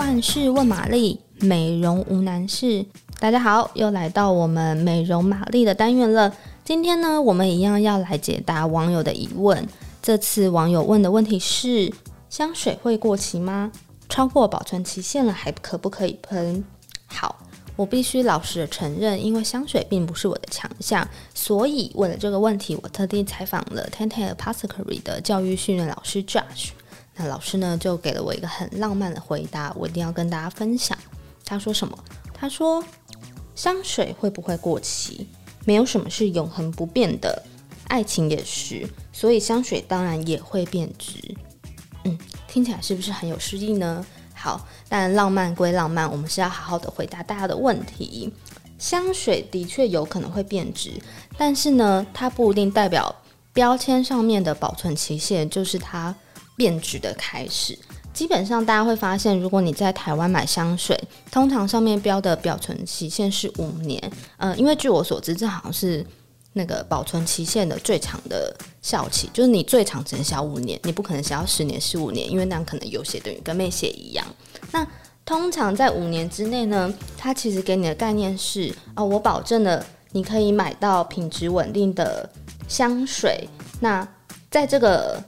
万事问玛丽，美容无难事。大家好，又来到我们美容玛丽的单元了。今天呢，我们一样要来解答网友的疑问。这次网友问的问题是：香水会过期吗？超过保存期限了，还可不可以喷？好。我必须老实的承认，因为香水并不是我的强项，所以为了这个问题，我特地采访了 Tante Apothecary 的教育训练老师 Josh。那老师呢，就给了我一个很浪漫的回答，我一定要跟大家分享。他说什么？他说香水会不会过期？没有什么是永恒不变的，爱情也是，所以香水当然也会变质。嗯，听起来是不是很有诗意呢？好，但浪漫归浪漫，我们是要好好的回答大家的问题。香水的确有可能会变质，但是呢，它不一定代表标签上面的保存期限就是它变质的开始。基本上，大家会发现，如果你在台湾买香水，通常上面标的保存期限是五年。呃，因为据我所知，这好像是。那个保存期限的最长的效期，就是你最长只能销五年，你不可能销十年、十五年，因为那样可能有写等于跟没写一样。那通常在五年之内呢，它其实给你的概念是哦，我保证了你可以买到品质稳定的香水。那在这个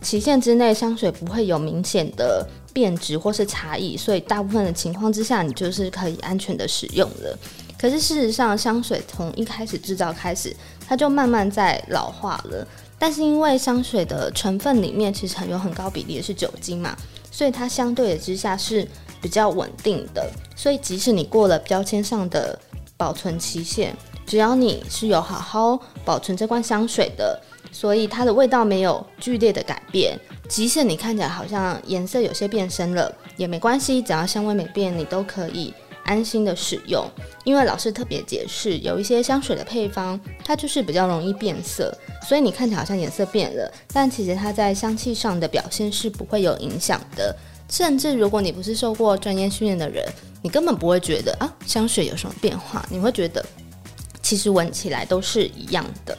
期限之内，香水不会有明显的变质或是差异，所以大部分的情况之下，你就是可以安全的使用了。可是事实上，香水从一开始制造开始，它就慢慢在老化了。但是因为香水的成分里面其实很有很高比例的是酒精嘛，所以它相对的之下是比较稳定的。所以即使你过了标签上的保存期限，只要你是有好好保存这罐香水的，所以它的味道没有剧烈的改变。即使你看起来好像颜色有些变深了，也没关系，只要香味没变，你都可以。安心的使用，因为老师特别解释，有一些香水的配方，它就是比较容易变色，所以你看起来好像颜色变了，但其实它在香气上的表现是不会有影响的。甚至如果你不是受过专业训练的人，你根本不会觉得啊香水有什么变化，你会觉得其实闻起来都是一样的。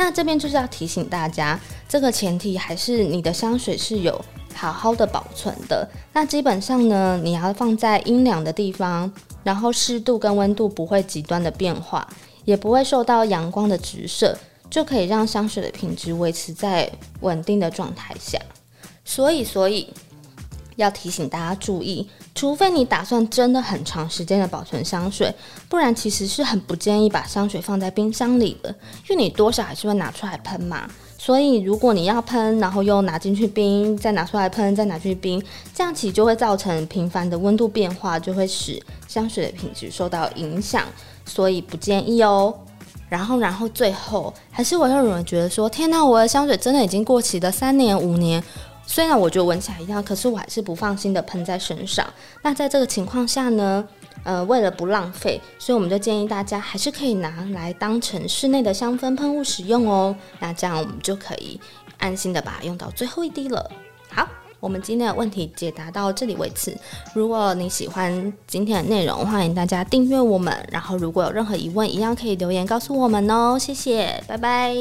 那这边就是要提醒大家，这个前提还是你的香水是有。好好的保存的，那基本上呢，你要放在阴凉的地方，然后湿度跟温度不会极端的变化，也不会受到阳光的直射，就可以让香水的品质维持在稳定的状态下。所以，所以要提醒大家注意，除非你打算真的很长时间的保存香水，不然其实是很不建议把香水放在冰箱里的，因为你多少还是会拿出来喷嘛。所以，如果你要喷，然后又拿进去冰，再拿出来喷，再拿去冰，这样其实就会造成频繁的温度变化，就会使香水的品质受到影响，所以不建议哦。然后，然后最后还是我会有人觉得说，天哪，我的香水真的已经过期了三年五年，虽然我觉得闻起来一样，可是我还是不放心的喷在身上。那在这个情况下呢？呃，为了不浪费，所以我们就建议大家还是可以拿来当成室内的香氛喷雾使用哦。那这样我们就可以安心的把它用到最后一滴了。好，我们今天的问题解答到这里为止。如果你喜欢今天的内容，欢迎大家订阅我们。然后如果有任何疑问，一样可以留言告诉我们哦。谢谢，拜拜。